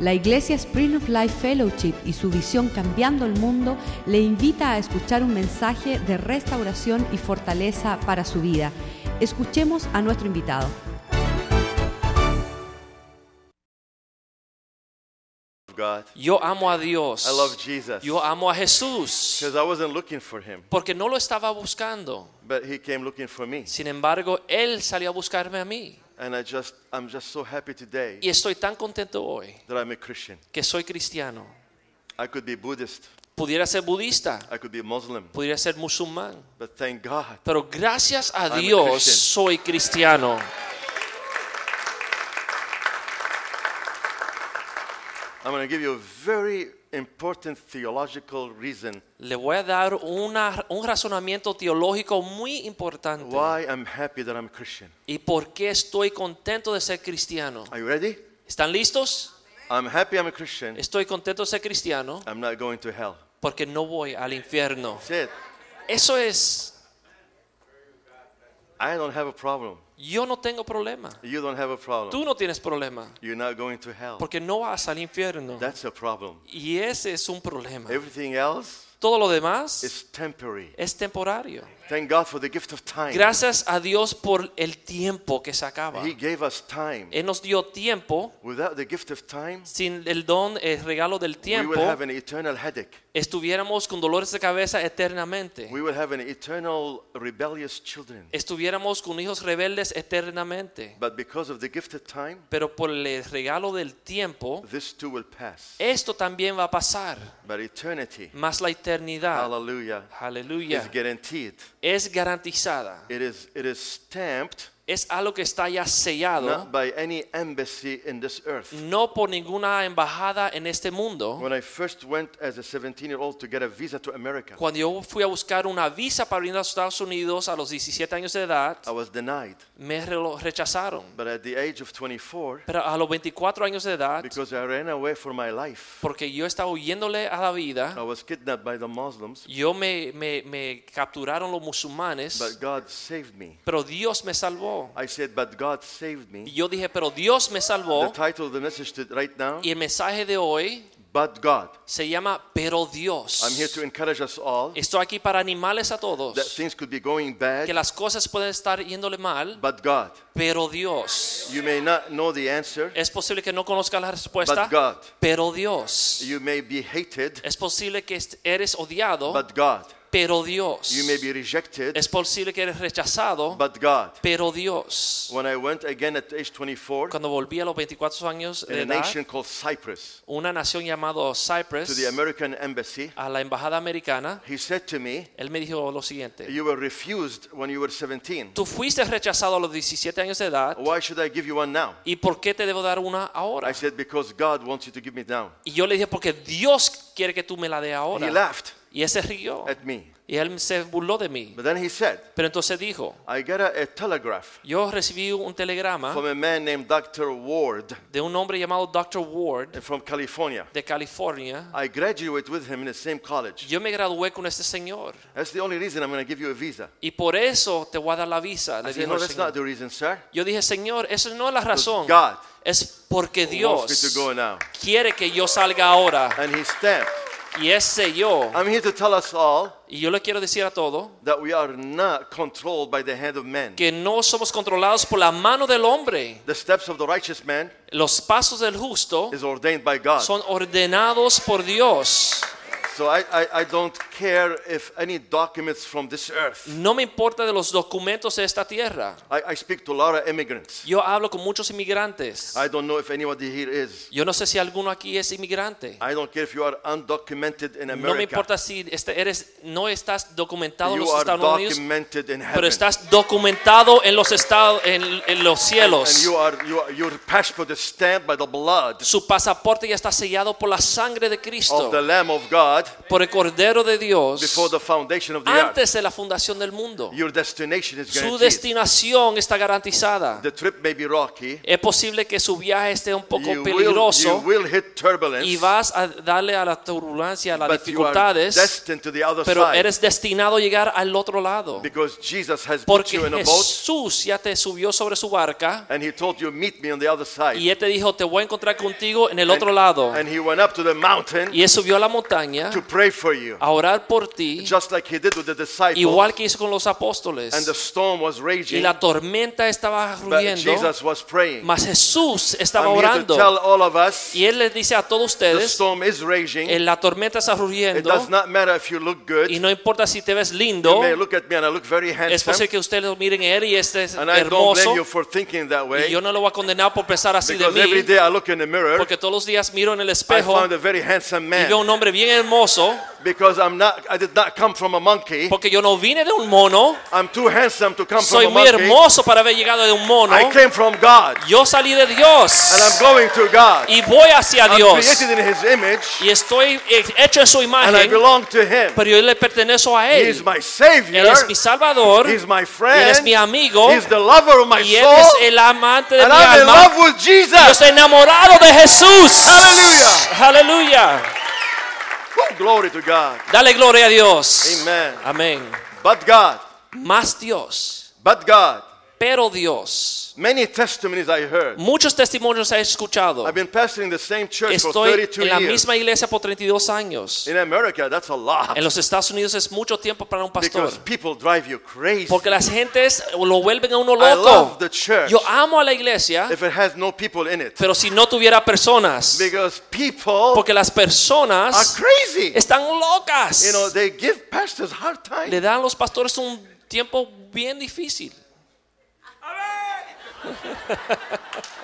La Iglesia Spring of Life Fellowship y su visión Cambiando el Mundo le invita a escuchar un mensaje de restauración y fortaleza para su vida. Escuchemos a nuestro invitado. God. Yo amo a Dios. I love Jesus. Yo amo a Jesús. Because I wasn't looking for him, Porque no lo estaba buscando. but he came looking for me. Sin embargo, Él salió a buscarme a mí. And I just I'm just so happy today Y estoy tan contento hoy that I'm a Christian. que soy cristiano. I could be Buddhist, Pudiera ser budista, I could be Muslim, pudiera ser musulmán. but thank God. Pero gracias a I'm a Dios Christian. soy cristiano. I'm going to give you a very important theological reason Le voy a dar una- un razonamiento teológico muy importante. why I'm happy that I'm Christian. ¿Y por qué estoy contento de ser cristiano? Are you ready? ¿Están listos? I'm happy I'm a Christian. Estoy contento de ser cristiano I'm not going to hell. porque no voy al infierno. That's it. Eso es, I don't have a problem. yo no tengo problema. You don't have a problem. Tú no tienes problema You're not going to hell. porque no vas al infierno. That's a problem. Y ese es un problema. Everything else Todo lo demás is temporary. es temporario. Thank God for the gift of time. Gracias a Dios por el tiempo que se acaba. He gave us time. Él nos dio tiempo. Without the gift of time, Sin el don, el regalo del we will tiempo, have an eternal headache. Estuviéramos con dolores de cabeza eternamente. We will have an eternal rebellious children. Estuviéramos con hijos rebeldes eternamente. But because of the gift of time, Pero por el regalo del tiempo, this too will pass. esto también va a pasar. But eternity, Más la eternidad, hallelujah, aleluya, is guaranteed. es garantizada. It is, it is stamped Es algo que está ya sellado, not by any embassy in this earth. no por ninguna embajada en este mundo. When I first went as a 17 year old to get a visa to America, Cuando yo fui a buscar una visa para ir a los Estados Unidos a los 17 años de edad, I was denied. me rechazaron. But at the age of 24, Pero a los 24 años de edad, because I ran away for my life, porque yo estaba huyéndole a la vida, I was kidnapped by the Muslims, yo me, me, me capturaron los musulmanes, but God saved me. pero Dios me salvó. I said, but God saved Y me. yo dije, pero Dios me The salvó. title of the message to, right now, Y el mensaje de hoy but God. se llama Pero Dios. I'm here to encourage us all Estoy aquí para animarles a todos that things could be going que bad, las cosas pueden estar yéndole mal, but God. pero Dios. You may not know the answer, Es posible que no conozca la respuesta, but God. pero Dios. You may be hated, Es posible que eres odiado, but God. Pero Dios. You may be rejected, Es posible que eres rechazado, but God. pero Dios. When I went again at age 24 Cuando volví a los 24 años in de a edad, nation called Cyprus una nación llamada to Cyprus, the American embassy, a la embajada americana, he said to me, él me dijo lo siguiente. You were refused when you were 17. Tú fuiste rechazado a los 17 años de edad, Why should I give you one now? ¿y por qué te debo dar una ahora? I said, Because God wants you to give me now. Y yo le dije, porque Dios quiere que tú me la dé He ahora. laughed Y él se rió. at me. Y él se burló de mí. But then he said, Pero entonces dijo, I got a, a telegraph yo recibí un telegrama from a man named Dr. Ward de un hombre llamado Dr. Ward from California. de California. I graduate with him in the same college. Yo me gradué con este señor. That's the only reason I'm going to give you a visa. Y por eso te voy a dar la visa. I Le said, No, that's Señor. not the reason, sir. Yo dije, Señor, eso no es la razón. God Es porque Dios quiere que yo salga ahora. And he stamped. Y ese yo. I'm here to tell us all Y yo le quiero decir a todo that we are not controlled by the hand of men. que no somos controlados por la mano del hombre. The steps of the righteous man Los pasos del justo is ordained by God. son ordenados por Dios. So I, I, I don't care if any documents from this earth. No me importa de los documentos de esta tierra. I, I speak to a lot of immigrants. Yo hablo con muchos inmigrantes. I don't know if anybody here is. Yo no sé si alguno aquí es inmigrante. I don't care if you are undocumented in No me America. importa si este- eres, no estás documentado en You los are Estados Unidos, documented in pero estás documentado en los estados, en, en los And cielos. you are, you are, your passport is stamped by the blood Su pasaporte ya está sellado por la sangre de of Cristo, the Lamb of God por el Cordero de Dios antes de la fundación del mundo. Su destinación está garantizada. Es posible que su viaje esté un poco peligroso y vas a darle a la turbulencia, a las dificultades, pero eres destinado a llegar al otro lado. because Jesus has put Porque you in a boat Jesús ya te subió sobre su barca and he told you, meet me on the other side. y Él te dijo, te voy a encontrar contigo en el otro lado. And he went up to the mountain Y Él subió a la montaña to pray for you. a orar por ti, Just like he did with the disciples. igual que hizo con los and the apóstoles. storm was Y raging. la tormenta estaba But rugiendo, Jesus was praying. mas Jesús estaba I'm here to orando. tell all of us Y Él les dice a todos the ustedes, storm is raging. en la tormenta está It rugiendo does not matter if you look good. y no importa si te ves You lindo, may look at me and I look very es handsome. posible que ustedes lo miren a Él y este es And I don't hermoso. blame you for thinking that Y way. yo no lo voy a condenar por pensar así de every mí, day I look in the mirror, porque todos los días miro en el I espejo found a very handsome y veo un hombre bien hermoso, Because I'm not, I did not come from a monkey. porque yo no vine de un mono, I'm too handsome to come soy from a muy monkey. hermoso para haber llegado de un mono. I came from God. Yo salí de And I'm Dios going to God. y voy hacia I'm Dios created in His image. y estoy hecho en su And I imagen, belong to Him. pero yo le pertenezco a He is Él. my Savior. Él es mi Salvador, He's my Él friend. es mi amigo He's the lover of my y Él soul. es el amante de And mi I'm in alma. love with Yo Jesus. estoy enamorado de Jesús. Hallelujah. Aleluya. Glory to God. Dale gloria a Dios. Amen. Amén. But God, Más Dios, but God. pero Dios. Many testimonies I heard. Muchos testimonios he escuchado. I've been pastoring the same church for Estoy 32 en la misma iglesia por 32 años. In America, that's a lot. En los Estados Unidos es mucho tiempo para un pastor. Because people drive you crazy. Porque las gentes lo vuelven a uno I loco. love the church Yo amo a la iglesia, if it has no people in it. pero si no tuviera personas, Because people porque las are personas crazy. están locas. You know, they give pastors hard Le time. dan a los pastores un tiempo bien difícil.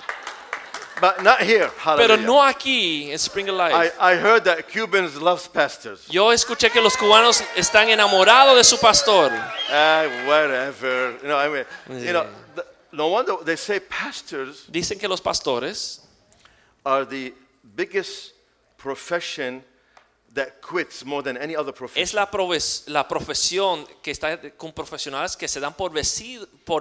But not here. Pero no aquí en Spring of I, Life. I heard that Cubans love pastors. Yo escuché que los cubanos están enamorados de su pastor. Ah, whatever. You know, I mean, you know, the, no wonder they say pastors Dicen que los pastores are the biggest profession that quits more than any other es profession. la, proves- la profesión que está con profesionales que se dan por,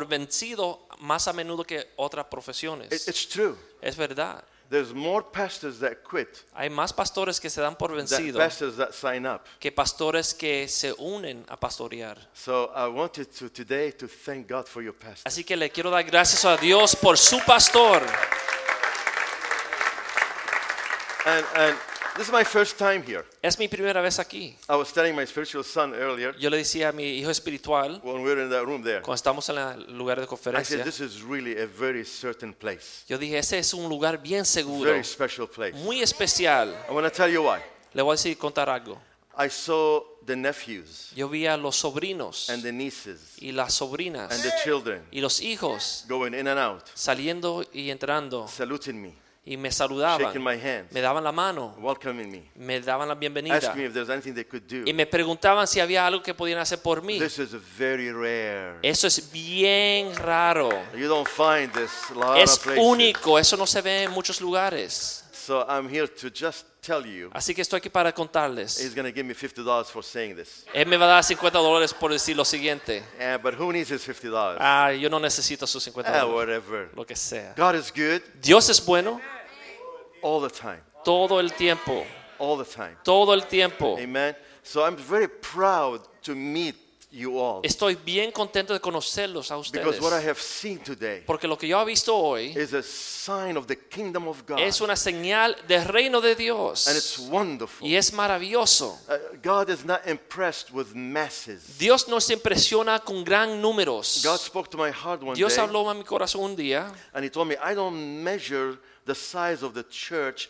vencido más a menudo que otras profesiones. It- it's true. Es verdad. There's more pastors that quit Hay más pastores que se dan por than vencido pastors that sign up. que pastores que se unen a pastorear. So I wanted to today to thank God for your pastor. Así que le quiero dar gracias a Dios por su pastor. And, and this is my first time here. Es mi primera vez aquí. I was telling my spiritual son earlier Yo le decía a mi hijo espiritual, when we were in that room there. cuando estamos en el lugar de I said, conferencia, this is really a very certain place, yo dije, ese es un lugar bien seguro, very special place. muy especial. I want to tell you why. Le voy a decir, contar algo. I saw the nephews Yo vi a los sobrinos and the nieces y las sobrinas and the children y los hijos going in and out, saliendo y entrando saluting me, y me saludaban, me daban la mano, welcoming me, daban la bienvenida asking me if there's anything they could do. y me preguntaban si había algo que podían hacer por mí. This is very rare. Eso es bien raro. You don't find this a lot Es of places. único, eso no se ve en muchos lugares. So I'm here to just tell you. Así que estoy aquí para contarles. He's going to give me $50 for saying this. Él me va a dar 50 dólares por decir lo siguiente. Eh, but who needs his $50? Ah, yo no necesito sus 50 Ah, dólares. whatever. Lo que sea. God is good Dios es bueno all the time. todo el tiempo. All the time. Todo el tiempo. Amen. So I'm very proud to meet you all. Estoy bien contento de conocerlos a Because ustedes. what I have seen today Porque lo que yo he visto hoy is a sign of the kingdom of God. es una señal del reino de And it's Dios. wonderful. Y es maravilloso. Uh, God is not impressed with masses. Dios no se impresiona con gran números. God spoke to my heart one Dios day habló a mi corazón un día and He told me, I don't measure the size of the church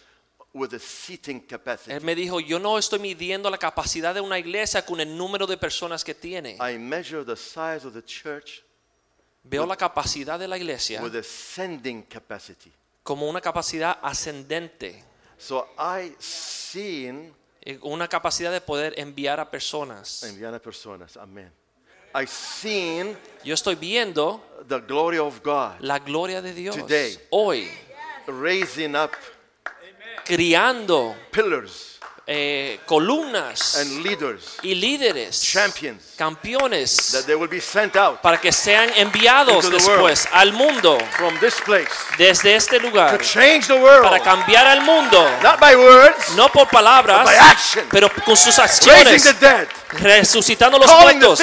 with the seating capacity. Él me dijo, yo no estoy midiendo la capacidad de una iglesia con el número de personas que tiene. I measure the size of the church Veo la capacidad de la iglesia with the sending capacity. como una capacidad ascendente, So I seen una capacidad de poder enviar a personas. enviar a personas. Amen. I seen Yo estoy viendo the glory of God la gloria de Dios Today. hoy, raising up criando pillars eh, columnas and leaders, y líderes, champions, campeones, that they will be sent out para que sean enviados después al mundo from this place desde este to lugar change the world, para cambiar al mundo, not by words, no por palabras, by action, pero con sus acciones, the dead, resucitando los muertos,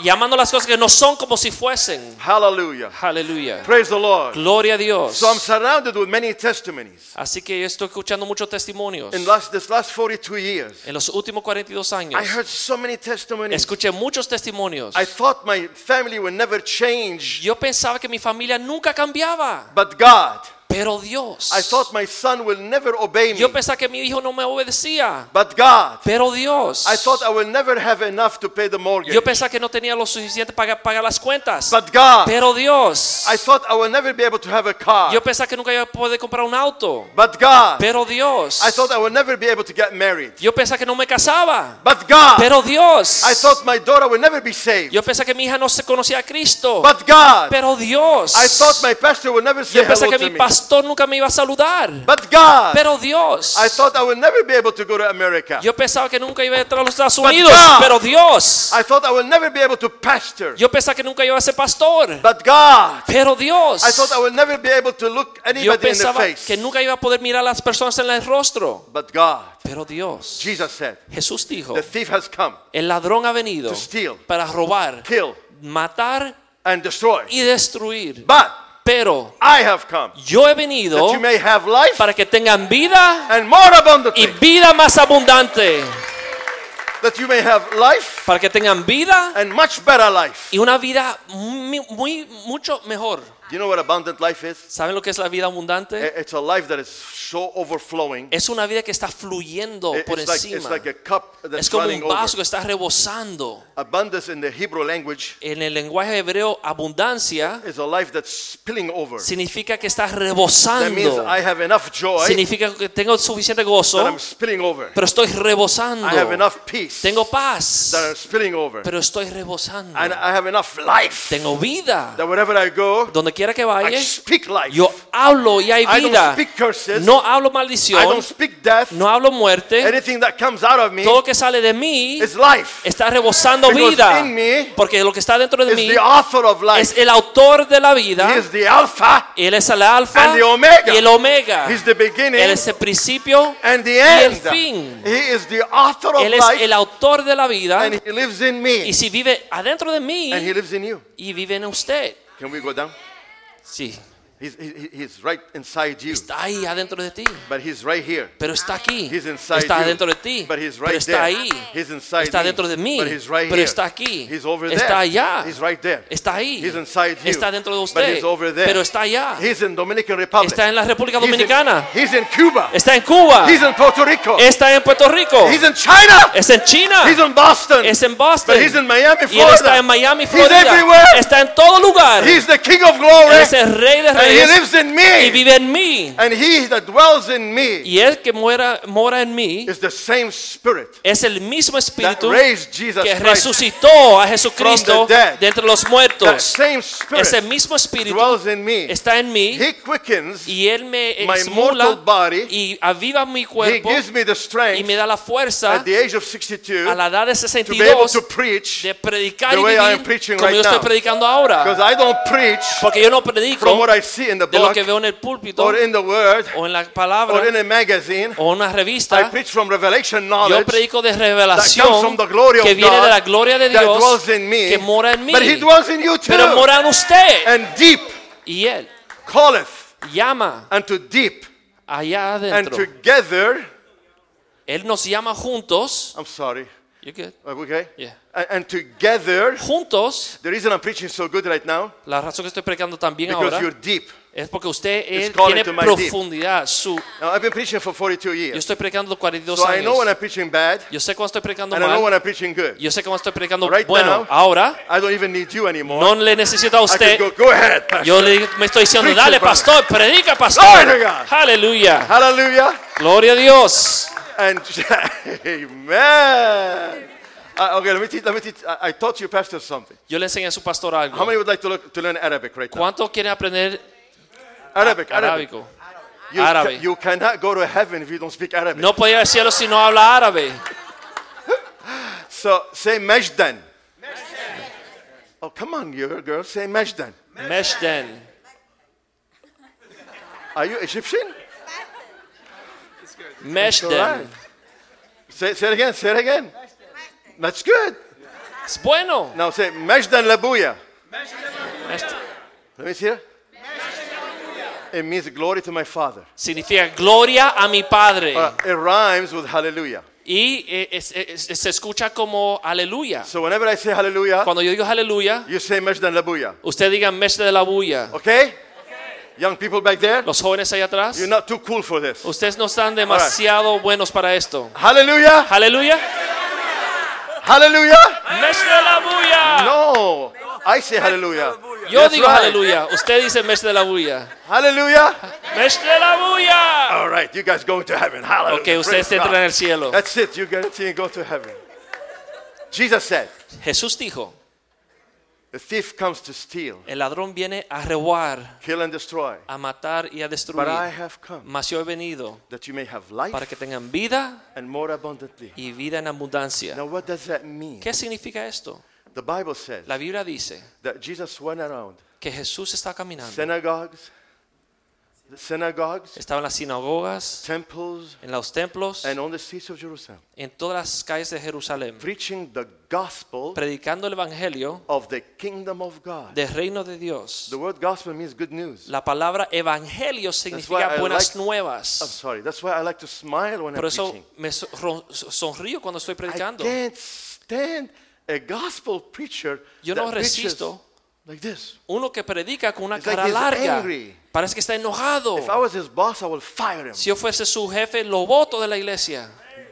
llamando las cosas que no son como si fuesen. Hallelujah. Aleluya. Praise the Lord. Gloria a Dios. So I'm surrounded with many testimonies. Así que yo estoy escuchando muchos testimonios. In last, this last 42 years, En los últimos 42 años I heard so many testimonies. escuché muchos testimonios. I thought my family would never change, Yo pensaba que mi familia nunca cambiaba, but God. Pero Dios. I thought my son will never obey me, Yo pensaba que mi hijo no me obedecía, but God. pero Dios. I thought I will never have enough to pay the mortgage, Yo pensaba que no tenía lo suficiente para pagar las cuentas, but God. pero Dios. I thought I will never be able to have a car, Yo pensaba que nunca iba a poder comprar un auto, but God. pero Dios. I thought I will never be able to get married, Yo pensaba que no me casaba, but God. pero Dios. I thought my daughter would never be saved, Yo pensaba que mi hija no se conocía a Cristo, but God. pero Dios. I thought my pastor would never say Yo pensaba que mi me, pastor nunca me iba a saludar, but God. pero Dios. I thought I would never be able to go to America. Yo pensaba que nunca iba a entrar a los Estados Unidos, God- pero Dios. I thought I would never be able to pastor, Yo pensaba que nunca iba a ser pastor, but God. pero Dios. I thought I would never be able to look Yo anybody in the pensaba face, que nunca iba a poder mirar a las personas en el rostro, but God. pero Dios. Jesus said, Jesús dijo, the thief has come el ladrón ha venido to steal, para robar, kill, matar and destroy. y destruir. But Pero I have come yo he venido that you may have life para que tengan vida and more y abundantly. vida más abundante. That you may have life Para que tengan vida and much better life. y una vida muy, muy mucho mejor. Do you know what abundant life is? ¿Saben lo que es la vida abundante? It's a life that is so overflowing. Es una vida que está fluyendo It- por It's like, it's encima. like a cup that's Es como un vaso over. que está rebosando. Abundance in the Hebrew language En el lenguaje hebreo, abundancia is a life that's spilling over. significa que está That means rebosando. I have enough joy Significa que tengo suficiente that gozo, I'm spilling over. pero estoy I have rebosando. enough peace Tengo paz, that I'm spilling over. pero estoy rebosando. And I have enough life Tengo vida. that wherever I go, Donde quiera que I vaya, speak life. yo hablo y hay I don't vida. speak curses. No hablo I maldición, don't speak death. no hablo muerte. Anything that comes out of me Todo que sale de mí is life. está rebosando Because vida. in me Porque lo que está dentro de is mí the author of es el autor de la He vida. is the Alpha Él es el alfa and the Omega. y el omega. He's the beginning Él es el principio and the y el end. fin. He is the author of Él es el autor de la vida. and He lives in me Y si vive adentro de mí and He lives in you. y vive en usted. Can we go down? Sí, He's, he, he's right inside you, está ahí adentro de ti. but He's right here. Pero está aquí. He's inside Está you, adentro de ti. but he's Pero right está there. ahí. He's inside Está dentro de mí. but he's right Pero here. está aquí. He's over Está there. allá. He's right there. Está ahí. He's inside you, Está dentro de but usted. he's over there. Pero está allá. He's in Dominican Republic. Está en la República He's in- Dominicana. He's in Cuba. Está en Cuba. He's in Puerto Rico. Está en Puerto Rico. He's in China. Es en China. He's in Boston. Es en Boston. But he's in Miami, Y él está Florida. en Miami, He's Florida. everywhere. Está en todo lugar. He's the King of Él glory. es el rey de And he lives in y me. vive en mí. And he that dwells in me Y él que muera, mora en mí is the same spirit es el mismo that espíritu raised Jesus que Christ. resucitó a Jesucristo from the dead. de entre los That muertos. same spirit Ese mismo espíritu dwells in me. está en mí He quickens. y él me my estimula mortal body. y aviva mi He cuerpo gives me the y strength me da la fuerza at the age of 62 a la edad de to be able 62 to preach de predicar the y way I am vivir preaching como right yo estoy now. predicando ahora. because I don't preach Porque yo no from predico what I see in the de lo book que veo en el púlpito or in the word o en la or palabra in a magazine. o en una I revista. preach from revelation Yo knowledge predico de that revelación comes from the glory of que viene de la God gloria de that Dios dwells in me. que mora en mí. But he dwells in you too. Pero mora en usted. And deep Y él calleth llama unto deep. allá And adentro. together, Él nos llama juntos. I'm sorry, You good? okay? Yeah. And, together, Juntos. the reason I'm preaching so good right now, La razón que estoy predicando también because ahora you're deep. es porque usted tiene profundidad. Su, Now, I've been preaching for 42 yo years. estoy predicando 42 So I know when años. I'm preaching bad, Yo sé cuando estoy predicando and I know when mal. I'm preaching good. Yo sé cuando estoy predicando Right bueno. now, Ahora I don't even need you anymore. no le necesito a usted. go, go ahead, Pastor. Yo le, me estoy diciendo, Preach dale brother. pastor, predica pastor. Aleluya. Hallelujah. Gloria a Dios. And amen. Uh, okay, let me teach. Let me teach. I, I taught you, Pastor, something. Yo le enseñé a su pastor algo. How many would like to, look, to learn Arabic right now? ¿Cuánto quiere aprender Arabic, Arabic. arábico? You, árabe. ca- you cannot go to heaven if you don't speak Arabic. No puede ir al cielo si no habla árabe. So say Majdan. Oh, come on, you girl. Say Majdan. Meshden. Are you Egyptian? Meshden. Say, say it again. Say it again. That's good. Es bueno. Now say Majdan Labuya. Let me see it. It means glory to my Father. Significa gloria a mi Padre. Uh, it rhymes with hallelujah. Y eh, es- es- es- se escucha como aleluya. So whenever I say hallelujah, Cuando yo digo aleluya, you say Majdan Labuya. usted diga Mesh de la bulla. Okay? Young people back there, Los jóvenes allá atrás, you're not too cool for this. ustedes no están demasiado buenos para esto. Hallelujah! Aleluya. Bulla. No, I say hallelujah. Yo That's digo right. aleluya. Usted dice Mesh de la bulla. Hallelujah! Mesh de la bulla. All right, you guys going to heaven. Hallelujah. Ok, ustedes entran el cielo. That's it. You guarantee go to heaven. Jesus said, Jesús dijo, The thief comes to steal, el ladrón viene a robar, kill, and destroy. a matar y a But I destruir. have come Mas yo he venido that you may have life para que tengan vida and more abundantly. y vida en abundancia. Now, what does that mean? ¿Qué significa esto? The Bible says La Biblia dice that Jesus went around que Jesús está caminando. synagogues, Estaba en las sinagogas, temples, en los templos, and on the streets of Jerusalem, en todas las calles de Jerusalén, preaching the gospel predicando el evangelio of the kingdom of God. del reino de Dios. The word gospel means good news. La palabra evangelio significa I buenas like- I'm nuevas. sorry. That's why I like to smile when Por I'm eso preaching. me sonrío cuando estoy I predicando. can't stand a gospel preacher Yo no resisto like this. uno que predica con una It's cara larga. angry. Parece que está enojado. If I was his boss, I would fire him. Si yo fuese su jefe, lo voto de la iglesia.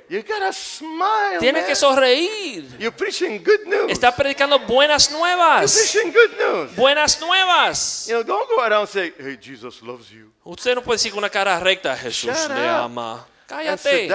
You gotta smile. Tiene man. que sonreír. You're preaching good news. Está predicando buenas You're nuevas. preaching good news. Buenas nuevas. You know, don't go around saying, "Hey, Jesus loves you." Usted no puede decir con una cara recta, Jesús Shut le up ama. Cállate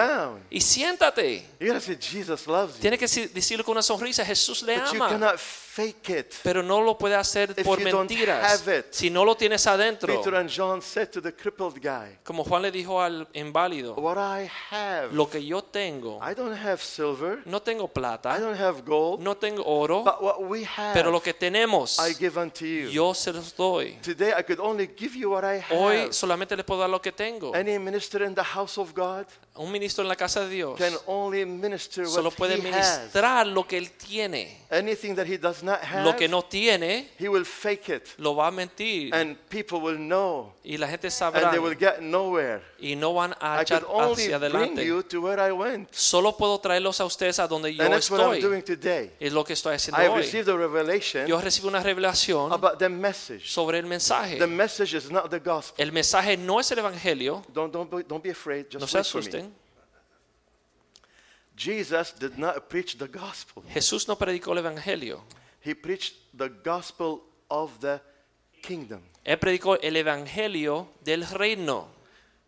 y siéntate. You gotta say, "Jesus loves you." Tiene que decirlo con una sonrisa, Jesús le But you ama. cannot fake it. Pero no lo puede hacer If por you don't mentiras. have it. Si no lo tienes adentro. Peter and John said to the crippled guy, Como Juan le dijo al inválido, "What I have, lo que yo tengo, I don't have silver, no tengo I plata, don't have gold, no tengo oro, but what we have, pero lo que tenemos, I give unto you." yo se los doy. Today I could only give you what I Hoy have. solamente le puedo dar lo que tengo. Any minister in the house of God Un ministro en la casa de Dios can only minister solo what puede he has. ministrar lo que él tiene. Anything that he does not have, Lo que no tiene, he will fake it, lo va a mentir. and people will know, Y la gente and sabrá they will get nowhere. y no van a I echar could only hacia adelante. you to where I went, Solo puedo traerlos a ustedes a donde yo and that's what I'm doing today. Es lo que estoy haciendo I hoy. received a revelation Yo recibo una revelación about the message. sobre el mensaje. The message is not the gospel. El mensaje no es el evangelio. Don't don't be, don't be afraid. Just No se asusten. Jesus did not preach the gospel. Jesús no predicó el evangelio. He preached the gospel of the kingdom. Él predicó el evangelio del reino.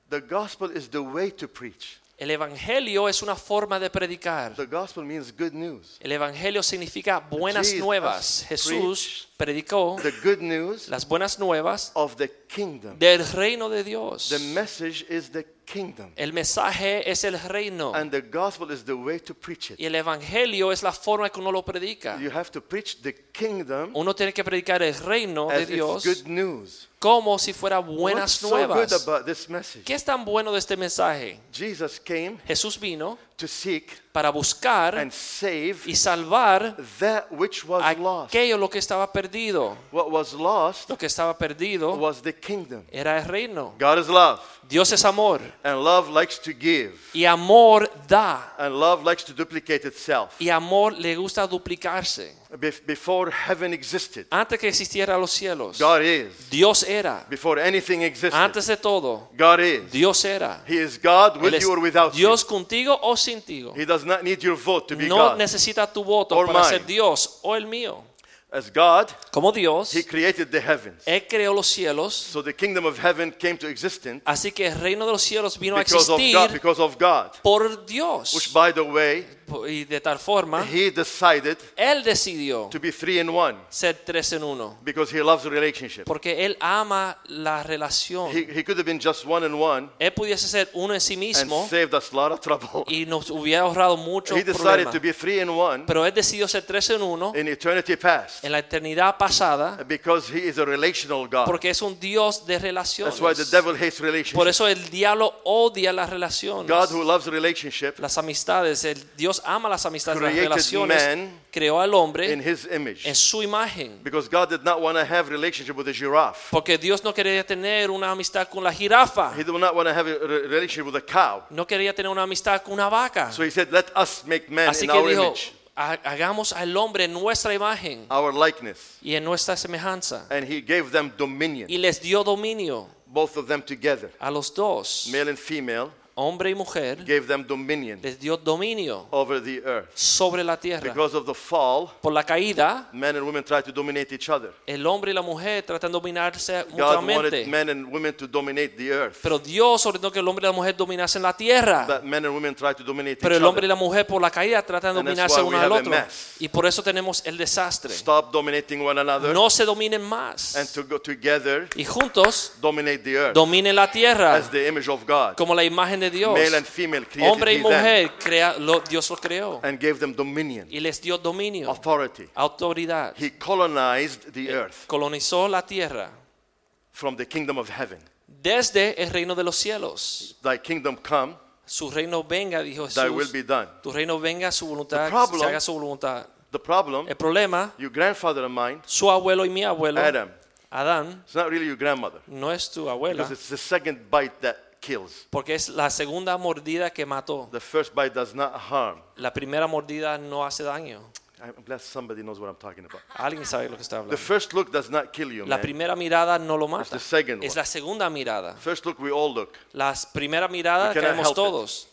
The gospel is the way to preach. El evangelio es una forma de predicar. The gospel means good news. El evangelio significa buenas Jesus nuevas. Jesús predicó The good news las buenas nuevas of the kingdom. del reino de Dios. The message is the kingdom. El mensaje es el reino And the gospel is the way to preach it. y el evangelio es la forma que uno lo predica. You have to preach the kingdom Uno tiene que predicar el reino de it's Dios good news. Como si fuera What's buenas so good nuevas. about this message? ¿Qué es tan bueno de este mensaje? Jesus came Jesús vino to seek para buscar and save y salvar that which was lost. aquello lo que estaba perdido. What was lost Lo que estaba perdido was the kingdom. era el reino. God is love, Dios es amor and love likes to give, y amor da and love likes to duplicate itself. y amor le gusta duplicarse. Bef- Before heaven existed, Antes que existieran los cielos, God is. Dios era. Before anything existed, Antes de todo, God is. Dios era. He is God with you or without Dios contigo o sin ti. He does not need your vote to be No God. No necesita tu voto para mine. ser Dios o el mío. As God, como Dios, He created the heavens. Él creó los cielos, So the kingdom of heaven came to existence así que el reino de los cielos vino a because of God, existir because of God. por Dios. Which, by the way, Y de tal forma, He decided Él decidió to be three in one ser tres en uno, because He loves relationship. porque Él ama la relación. He, he could have been just one in one Él pudiese ser uno en sí and mismo saved us a lot of trouble. y nos hubiera ahorrado muchos He decided to problemas. be three in one Pero Él decidió ser tres en uno in eternity past en la eternidad pasada because He is a relational God. porque es un Dios de relaciones. That's why the devil hates Por eso el diablo odia las relaciones. God who loves las amistades, el Dios ama las amistades, las relaciones. man creó al hombre in His image. en su imagen. Because God did not want to have relationship with a giraffe. Porque Dios no quería tener una amistad con la jirafa. He did not want to have a re- relationship with a cow. No quería tener una amistad con una vaca. So He said, "Let us make man Así in que our dijo, image, "Ha- hagamos al hombre en nuestra imagen our likeness." y en nuestra semejanza. And He gave them dominion, Y les dio dominio both of them together, a los dos, male and female. Hombre y mujer, Gave them dominion les dio dominio over the earth. sobre la tierra. Because of the fall, Por la caída, men and women tried to dominate each other. el hombre y la mujer tratan de dominarse God wanted mutuamente. men and women to dominate the earth. Pero Dios ordenó que el hombre y la mujer dominasen la tierra. But men and women tried to dominate Pero each el hombre y la mujer por la caída tratan de And dominarse uno al otro. Y por eso tenemos el desastre. Stop dominating one another No se dominen más. and to go together Y juntos dominate the earth dominen la tierra as the image of God. como la imagen de Dios. Male and female created Hombre y he them mujer, crea- lo- Dios los creó. and gave them dominion, Y les dio dominio, authority. autoridad. He colonized the earth Colonizó la tierra from the kingdom of heaven. desde el reino de los cielos. Thy kingdom come, Su reino venga, dijo thy will Jesús. be done. Tu reino venga, su voluntad, The problem- se haga su voluntad. The problem, El problema, your grandfather and mine, su abuelo y mi abuelo, Adam, Adán, it's not really your grandmother no es tu abuela, because it's the second bite that kills. porque es la segunda mordida que mató. The first bite does not harm. La primera mordida no hace daño. I'm glad somebody knows what I'm talking about. Alguien sabe lo que está The hablando. first look does not kill you, La primera mirada no lo mata. the second Es la segunda mirada. First look, we all look, La primera mirada We it. todos,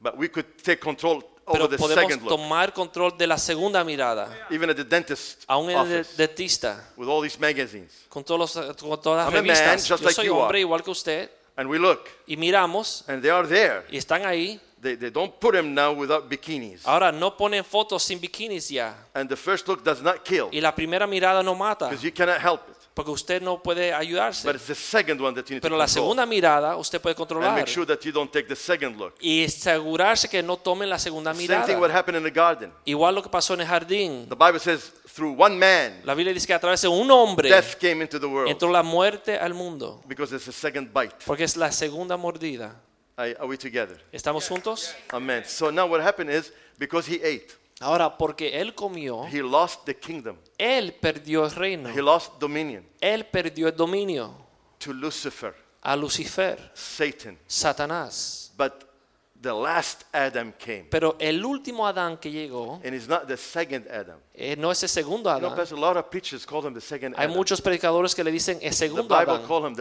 but we could take control over pero the podemos second look. tomar control de la segunda mirada. Even at the dentist Aún en el dentista, with all these magazines, con, todos los- con todas las I'm a man, revistas. Yo like soy hombre are. igual que usted. And we look, Y miramos and they are there. y están ahí. They, they don't put them now without bikinis. Ahora no ponen fotos sin bikinis ya. And the first look does not kill Y la primera mirada no mata. because you cannot help it. Porque usted no puede ayudarse. But it's the second one that you need Pero to la segunda mirada usted puede controlar. and make sure that you don't take the second look. Y asegurarse que no tomen la segunda mirada. Same thing what happened in the garden. Igual lo que pasó en el jardín. The Bible says through one man, La Biblia dice que a través de un hombre death came into the world entró la muerte al mundo. because it's the second bite. Porque es la segunda mordida. Are, are we together? ¿Estamos juntos? Amen. So now what happened is because he ate, Ahora, porque él comió, he lost the kingdom. él perdió el reino. He lost dominion Él perdió el dominio to Lucifer, a Lucifer, Satan. Satanás. But the last Adam came. Pero el último Adán que llegó And it's not the second Adam. Eh, no es el segundo You know, Adán. Pastor, the second Hay muchos predicadores que le dicen el segundo Bible Adán.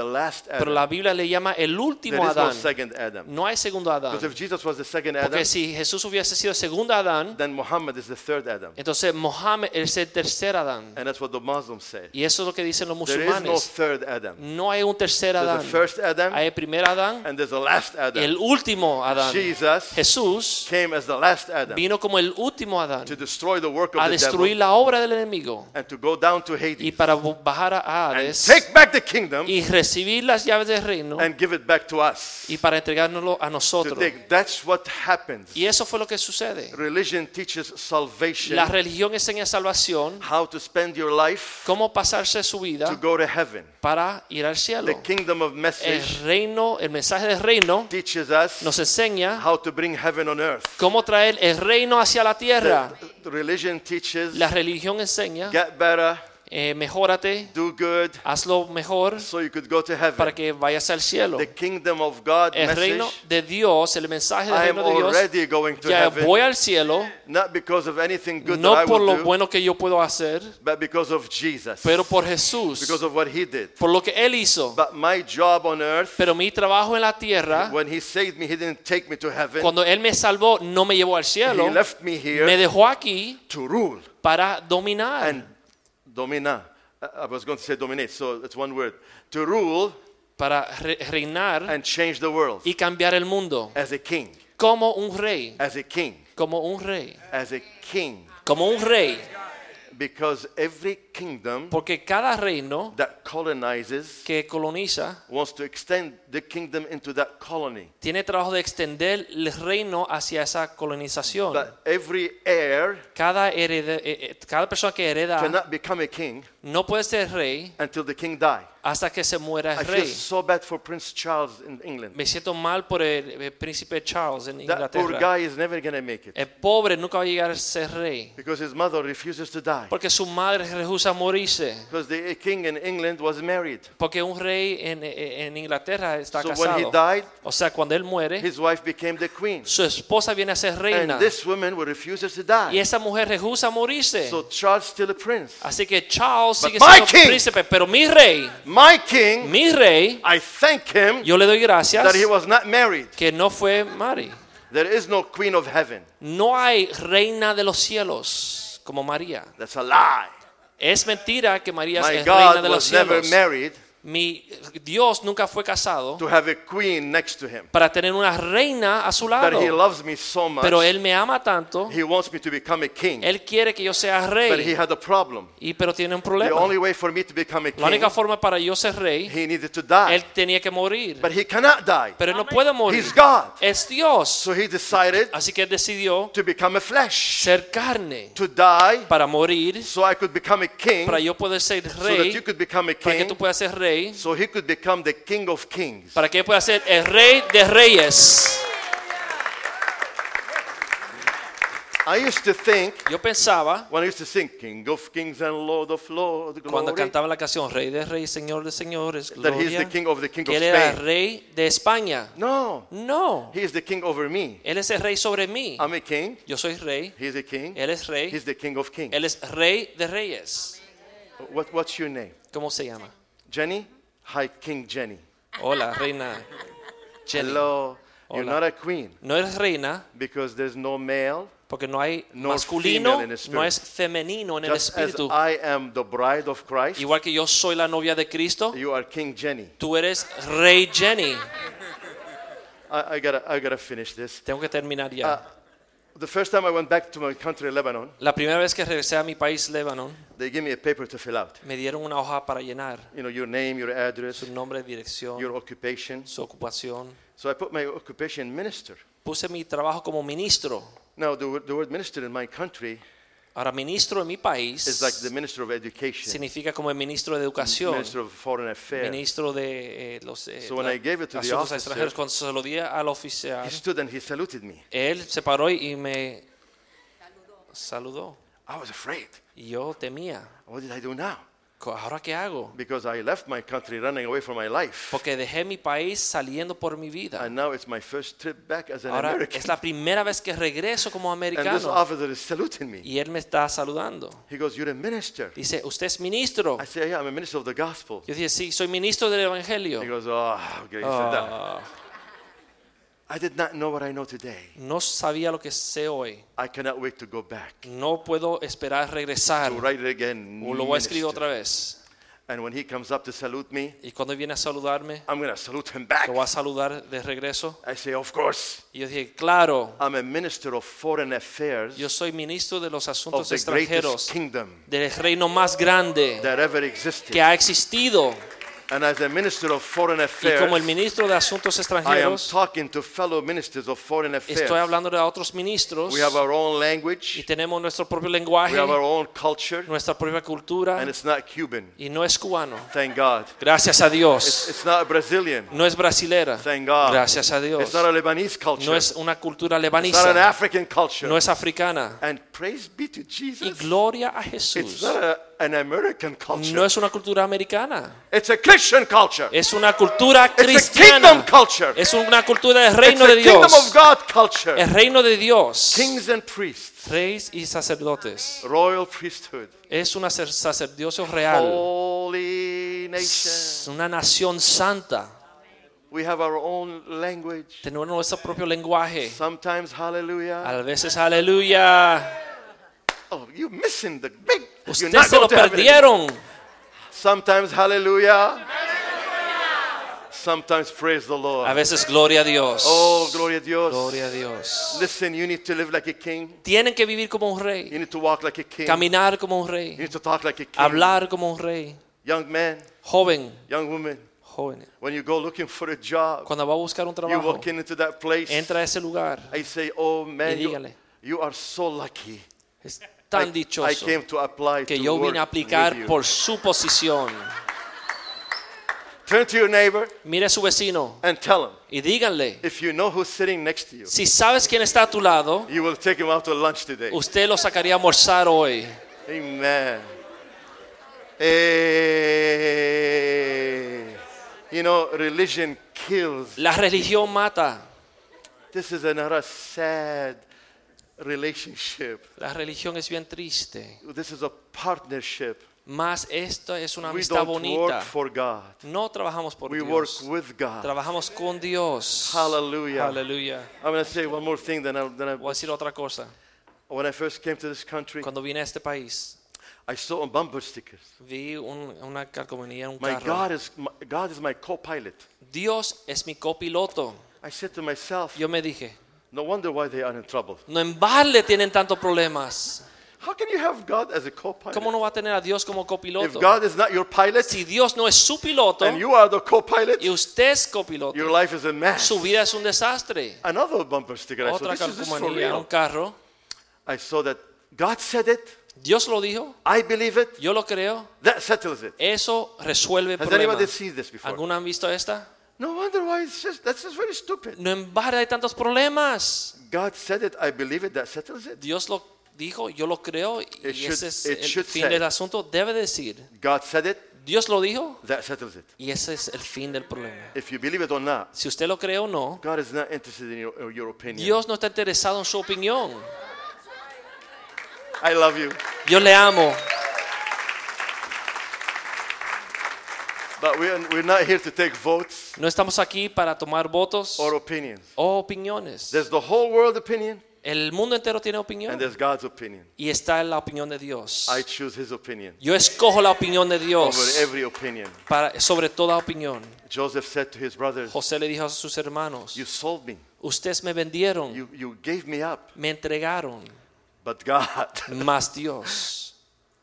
Pero la Biblia le llama el último no Adán. second Adam. No hay segundo Adán. Because if Jesus was the second Adam, Porque si Jesús hubiese sido el segundo Adán, then Muhammad is the third Adam. entonces Mohammed es el tercer Adán. And that's what the Muslims say. Y eso es lo que dicen los no musulmanes. third Adam. No hay un tercer Adán. Adam Hay el primer Adán and there's a last y Adam. el último Adán. Jesus Jesús came as the last Adam vino como el último Adán to destroy the work of a the destruir la obra del enemigo and to go down to y Hades para bajar a and Hades take back the kingdom y recibir las llaves del reino and give it back to us. y para entregárnoslo a To nosotros. That's what happens. Y eso fue lo que sucede. Religion teaches salvation, La religión enseña salvación, how to spend your life cómo pasarse su to vida go to heaven. para ir al The cielo. kingdom of El message reino, el mensaje del reino teaches us nos enseña how to bring heaven on earth. cómo traer el reino hacia la tierra. The religion teaches La religión enseña, get better, eh, mejórate, do good, hazlo mejor so you could go to para heaven. que vayas al cielo. The kingdom of God El reino message. de Dios, el mensaje del I reino de Dios, going to ya heaven, voy al cielo, not because of anything good that no I por lo do, bueno que yo puedo hacer, but because of Jesus, pero por Jesús, because of what He did. por lo que Él hizo. But my job on earth, Pero mi trabajo en la tierra, when He saved me, He didn't take me to heaven. cuando Él me salvó, no me llevó al cielo, He left me me here dejó aquí to rule para dominar, and domina. I was going to say dominate, so it's one word. To rule para re- reinar and change the world y cambiar el mundo as a king, como un rey, as a king, como un rey, as a king. como un rey, Because every kingdom porque cada reino that colonizes que coloniza wants to extend the kingdom into that colony. tiene trabajo de extender el reino hacia esa colonización. But every heir Cada, herede- eh, eh, cada persona que hereda cannot become a king no puede ser rey until the king die. hasta que se muera I el feel rey. so bad for Prince Charles in England. Me siento mal por el, el príncipe Charles en That poor Inglaterra. guy is never to make it El pobre nunca va a llegar a ser rey because his mother refuses to die. porque su madre rehúsa morirse. Because the king in England was married. Porque un rey en, en Inglaterra está So when he casado. died, O sea, cuando él muere, his wife became the queen. su esposa viene a ser reina. And this woman refuses to Y die. esa mujer rehúsa morirse. So Charles still a prince. Así que Charles Sigue siendo king- príncipe, pero mi rey, My king, mi rey, I thank him yo le doy gracias that he was not married. que no fue Mari. There is no queen of heaven. No hay reina de los cielos como María. That's a lie. Es mentira que María My es reina de los never cielos. married Mi Dios nunca fue casado to have a queen next to him. para tener una reina a su lado. he loves me so much. Pero él me ama tanto. He wants me to become a king. Él quiere que yo sea But he rey. had a problem. Y pero tiene un The problema. only way for me to become a La única king, forma para yo ser rey, he needed to die. él tenía que morir. But he cannot die. Pero él no puede morir. He's God. Es Dios. So he decided Así que él decidió to become a flesh, ser carne to die, para morir, so I could become a king, para yo poder ser so that you rey, could become a para que king, tú puedas ser rey, so he could become the king of kings. para que pueda ser el rey de reyes. I used to think, Yo pensaba, when I used to sing, King of kings and Lord of lords, cuando cantaba la canción Rey de Reyes, Señor de Señores, that the king of the king of que él era Spain. rey de España. No, No, he is the king over me. él es el rey sobre mí. I'm a king, Yo soy rey, he's a king, él es rey, he's the king of kings. él es rey de reyes. What, what's your name? ¿Cómo se llama? Jenny? Hi, King Jenny. Hola, reina Jenny. Hello. You're not a queen No eres reina because there's no male. porque no hay Nor masculino, no es femenino en el Just as. I am the bride of Christ, Igual que yo soy la novia de Cristo, you are King Jenny. tú eres rey Jenny. I, I gotta, I gotta finish this. Tengo que terminar Uh, ya. The first time I went back to my country, Lebanon, La primera vez que regresé a mi país, Líbano, they gave me a paper to fill out. me dieron una hoja para llenar You know, your name, your address, su nombre, dirección, your occupation. su ocupación. So I put my occupation minister. Puse mi trabajo como ministro. Now, the, word- the word minister in my country Ahora, ministro en mi país is like the minister of education, significa como el ministro de educación, minister of foreign affairs. ministro de eh, los eh, So when la- I gave it to the asuntos officer, extranjeros. Cuando se lo di al oficial, He stood and he saluted me. él se paró y me saludó. I was afraid. Y yo temía. What did I do now? ¿Ahora qué hago? Because I left my country running away from my life. Porque dejé mi país saliendo por mi vida. And now it's my first trip back as an Ahora American. es la primera vez que regreso como And this americano. officer is saluting me. Y él me está saludando. He goes, You're a minister. Dice, ¿usted es ministro? I say, Yeah, I'm a minister of the gospel. Yo dije, sí, soy ministro del Evangelio. He goes, Oh, okay. He said that. Ah, I did not know what I know today. no sabía lo que sé hoy. I cannot wait to go back. No puedo esperar regresar. To write it again. O lo voy a escribir otra vez. And when he comes up to salute me, Y cuando viene a saludarme, I'm going to salute him back. lo voy a saludar de regreso. I say, Of course. Y yo dije, claro, I'm a minister of foreign affairs yo soy ministro de los of asuntos the extranjeros kingdom del reino más grande that ever existed. que ha existido. And as a minister of foreign affairs, Y como el ministro de asuntos I am talking to fellow ministers of foreign affairs. estoy hablando de otros ministros We have our own y language, tenemos nuestro propio we have our own culture, nuestra propia cultura and it's not Cuban. y no es cubano. Thank God. Gracias a It's, Dios. it's not Brazilian. No es brasilera. Thank God. Gracias a Dios. It's not a Lebanese culture. No es una cultura It's not an. African culture. No es africana. and praise be to Y Jesus. gloria a It's not a, an American culture. No es una cultura americana. it's a Christian culture. Es una cultura It's a kingdom cristiana. culture. Es una cultura del It's reino a de kingdom of Dios. God culture. El reino de Dios. Kings and priests, Reyes y sacerdotes. royal priesthood, Es un sacer- sacerdocio real. holy nation. Es una nación santa. We have our own language. Tenemos nuestro propio lenguaje. Sometimes hallelujah. A veces, aleluya. Oh, you're missing the big. You're Ustedes not se lo going to heaven. perdieron. Sometimes hallelujah. Sometimes praise the Lord. A veces gloria a Dios. Oh, gloria a Dios. Gloria a Dios. Listen, you need to live like a king. Tienen que vivir como un rey. You need to walk like a king. caminar como un You rey, need to talk like a king. hablar como un rey. Young man, Joven, young woman, joven. when you go looking for a job, Cuando va a buscar un you trabajo, walk into that place. entra a ese lugar. I say, oh man, Y you, dígale. you are so lucky. Es I, tan I dichoso came to apply que to yo vine a aplicar por su posición. Turn to your neighbor Mire a su vecino and tell him, y díganle, if you know who's sitting next to you, si sabes quién está a tu lado, you will take him out to lunch today. usted lo sacaría a almorzar hoy. Amen. Eh, you know, religion kills. La religión mata. This is another sad relationship. La religión es bien triste. This is a partnership. Esto es una We amistad don't bonita. work for God. No trabajamos por We work Dios. with God. Trabajamos con Dios. Hallelujah. Aleluya. I'm going to say one more thing. Then I, then Voy a I, decir otra cosa. when I first came to this country, Cuando vine a este país, I saw on bumper stickers. vi un- una calcomanía en un My carro. God is my, God is my co-pilot. Dios es mi copiloto. I said to myself, Yo me dije, no wonder why they are in trouble. no en balde tienen tantos problemas. How can you have God as a co-pilot? ¿Cómo no va a tener a Dios como If copiloto? God is not your pilot Si Dios no es su piloto and you are the co-pilot, y usted es copiloto, your life is a mess. su vida es un desastre. Another bumper sticker. I saw, Otra this is, this is for calcomanía, un carro. I saw that God said it. Dios lo dijo, I believe it. yo lo creo. That settles it. Eso resuelve Has anybody problemas. seen this before? ¿Alguna han visto esta? No wonder why it's just that's just very stupid. No en balde hay tantos problemas. God said it. I believe it. That settles it. Dios lo dijo, yo lo creo y It should- ese es it el should fin say. del asunto. Debe decir, God said it. Dios lo dijo That settles it. y ese es el fin del problema. If you believe it or not, Si usted lo cree o no, God is not interested in your, your opinion. Dios no está interesado en su opinión. I love you, Yo le amo, but we're, we're not here to take votes no estamos aquí para tomar votos or opinions. o opiniones. There's the whole world opinion El mundo entero tiene and opinión there's God's opinion. y está en la opinión de Dios. I choose His opinion Yo escojo la opinión de over Dios every opinion. para, sobre toda opinión. Joseph said to his brothers, José le dijo a sus hermanos, "You sold me. ustedes me vendieron, You you gave me up, me entregaron, but God, más Dios.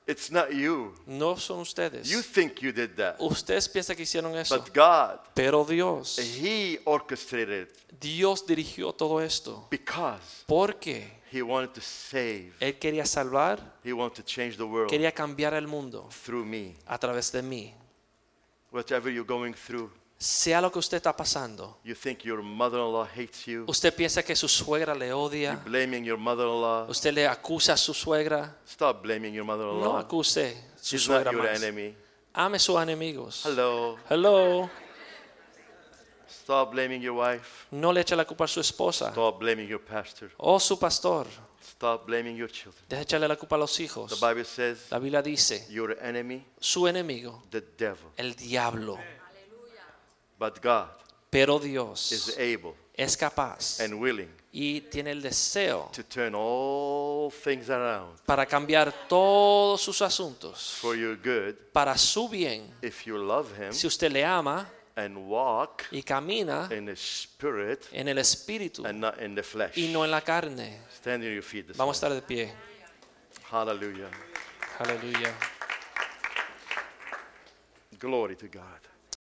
It's not you. No son ustedes. You think you did that, Ustedes piensan que hicieron eso, but God, pero Dios, He orchestrated Dios dirigió todo esto because porque He wanted to save. Él quería salvar, He wanted to change the world quería cambiar el mundo through me. a través de mí. Whatever you're going through, Sea lo que usted está pasando, you think your hates you, usted piensa que su suegra le odia, your usted le acusa a su suegra, Stop blaming your no acuse su She's not suegra más. enemy. Ame sus enemigos. Hello. Hello. Stop blaming your wife. No le eche la culpa a su esposa Stop blaming your pastor. o su pastor. Stop blaming your children. Deje echarle la culpa a los The hijos. Bible says La Biblia dice, your enemy, su enemigo, the devil. el diablo. But God Pero is able es capaz and willing y tiene el deseo to turn all things around para cambiar todos sus asuntos for your good para su bien. if you love Him Si usted le ama and walk y camina in the Spirit en el espíritu and not in the flesh. y no en la carne. Stand on your feet this Vamos a estar de pie. Hallelujah. Aleluya. Glory to God.